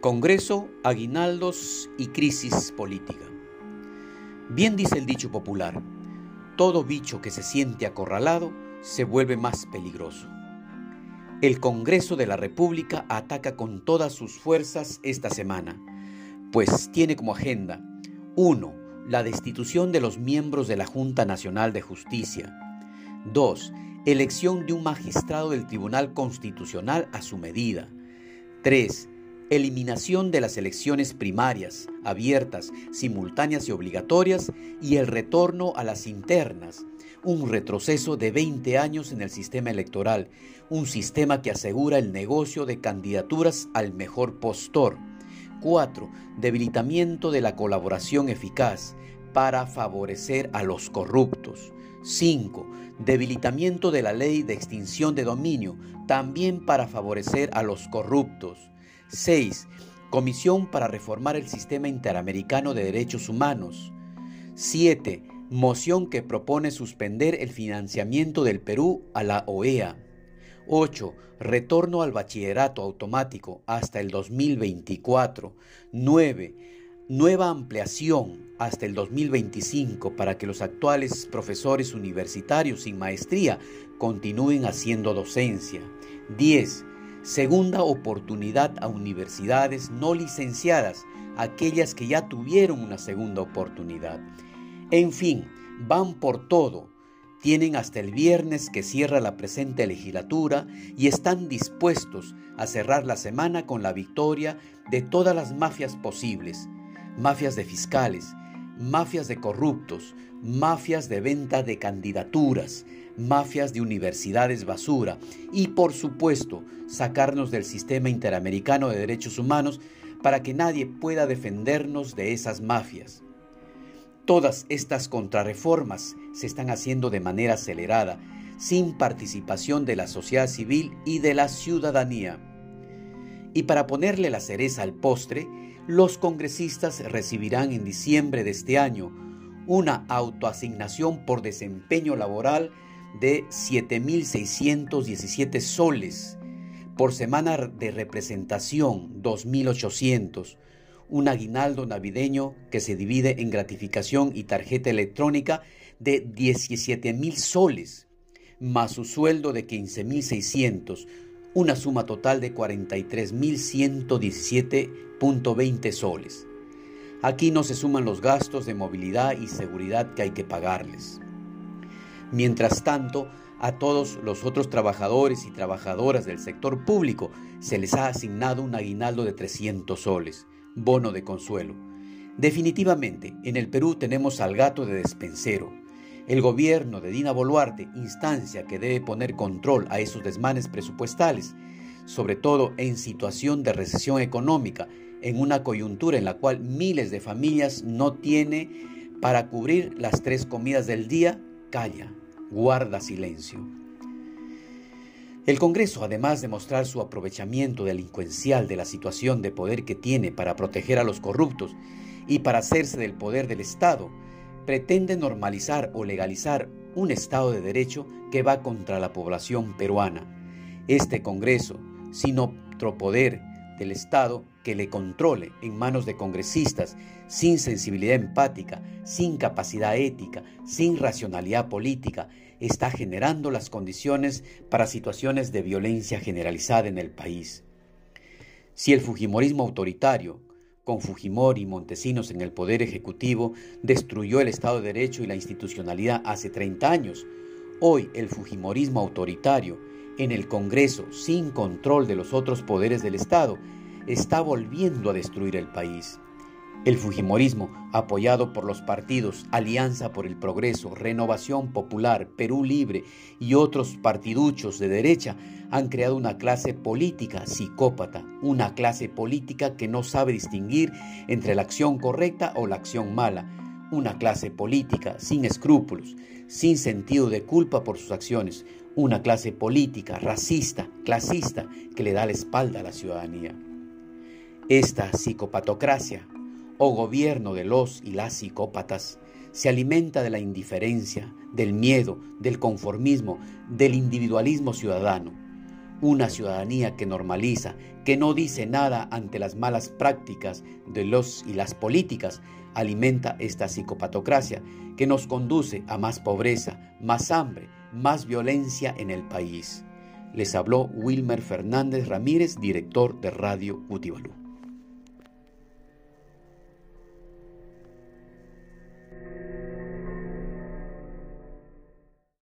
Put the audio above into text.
Congreso, aguinaldos y crisis política. Bien dice el dicho popular, todo bicho que se siente acorralado se vuelve más peligroso. El Congreso de la República ataca con todas sus fuerzas esta semana, pues tiene como agenda 1. La destitución de los miembros de la Junta Nacional de Justicia. 2. Elección de un magistrado del Tribunal Constitucional a su medida. 3 eliminación de las elecciones primarias, abiertas, simultáneas y obligatorias, y el retorno a las internas, un retroceso de 20 años en el sistema electoral, un sistema que asegura el negocio de candidaturas al mejor postor. 4. Debilitamiento de la colaboración eficaz para favorecer a los corruptos. 5. Debilitamiento de la ley de extinción de dominio, también para favorecer a los corruptos. 6. Comisión para reformar el sistema interamericano de derechos humanos. 7. Moción que propone suspender el financiamiento del Perú a la OEA. 8. Retorno al bachillerato automático hasta el 2024. 9. Nueva ampliación hasta el 2025 para que los actuales profesores universitarios sin maestría continúen haciendo docencia. 10 segunda oportunidad a universidades no licenciadas, aquellas que ya tuvieron una segunda oportunidad. En fin, van por todo. Tienen hasta el viernes que cierra la presente legislatura y están dispuestos a cerrar la semana con la victoria de todas las mafias posibles. Mafias de fiscales, mafias de corruptos, mafias de venta de candidaturas, mafias de universidades basura y por supuesto sacarnos del sistema interamericano de derechos humanos para que nadie pueda defendernos de esas mafias. Todas estas contrarreformas se están haciendo de manera acelerada, sin participación de la sociedad civil y de la ciudadanía. Y para ponerle la cereza al postre, los congresistas recibirán en diciembre de este año una autoasignación por desempeño laboral de 7.617 soles. Por semana de representación 2.800, un aguinaldo navideño que se divide en gratificación y tarjeta electrónica de 17.000 soles, más su sueldo de 15.600, una suma total de 43.117.20 soles. Aquí no se suman los gastos de movilidad y seguridad que hay que pagarles. Mientras tanto, a todos los otros trabajadores y trabajadoras del sector público se les ha asignado un aguinaldo de 300 soles, bono de consuelo. Definitivamente, en el Perú tenemos al gato de despensero. El gobierno de Dina Boluarte, instancia que debe poner control a esos desmanes presupuestales, sobre todo en situación de recesión económica, en una coyuntura en la cual miles de familias no tiene para cubrir las tres comidas del día, calla, guarda silencio. El Congreso, además de mostrar su aprovechamiento delincuencial de la situación de poder que tiene para proteger a los corruptos y para hacerse del poder del Estado, pretende normalizar o legalizar un Estado de Derecho que va contra la población peruana. Este Congreso, sin otro poder del Estado que le controle en manos de congresistas sin sensibilidad empática, sin capacidad ética, sin racionalidad política, está generando las condiciones para situaciones de violencia generalizada en el país. Si el Fujimorismo autoritario, con Fujimori y Montesinos en el poder ejecutivo, destruyó el Estado de Derecho y la institucionalidad hace 30 años, hoy el Fujimorismo autoritario, en el Congreso sin control de los otros poderes del Estado está volviendo a destruir el país. El Fujimorismo, apoyado por los partidos Alianza por el Progreso, Renovación Popular, Perú Libre y otros partiduchos de derecha, han creado una clase política psicópata, una clase política que no sabe distinguir entre la acción correcta o la acción mala, una clase política sin escrúpulos, sin sentido de culpa por sus acciones, una clase política racista, clasista, que le da la espalda a la ciudadanía. Esta psicopatocracia, o gobierno de los y las psicópatas, se alimenta de la indiferencia, del miedo, del conformismo, del individualismo ciudadano. Una ciudadanía que normaliza, que no dice nada ante las malas prácticas de los y las políticas, alimenta esta psicopatocracia que nos conduce a más pobreza, más hambre, más violencia en el país. Les habló Wilmer Fernández Ramírez, director de Radio Cutibalú.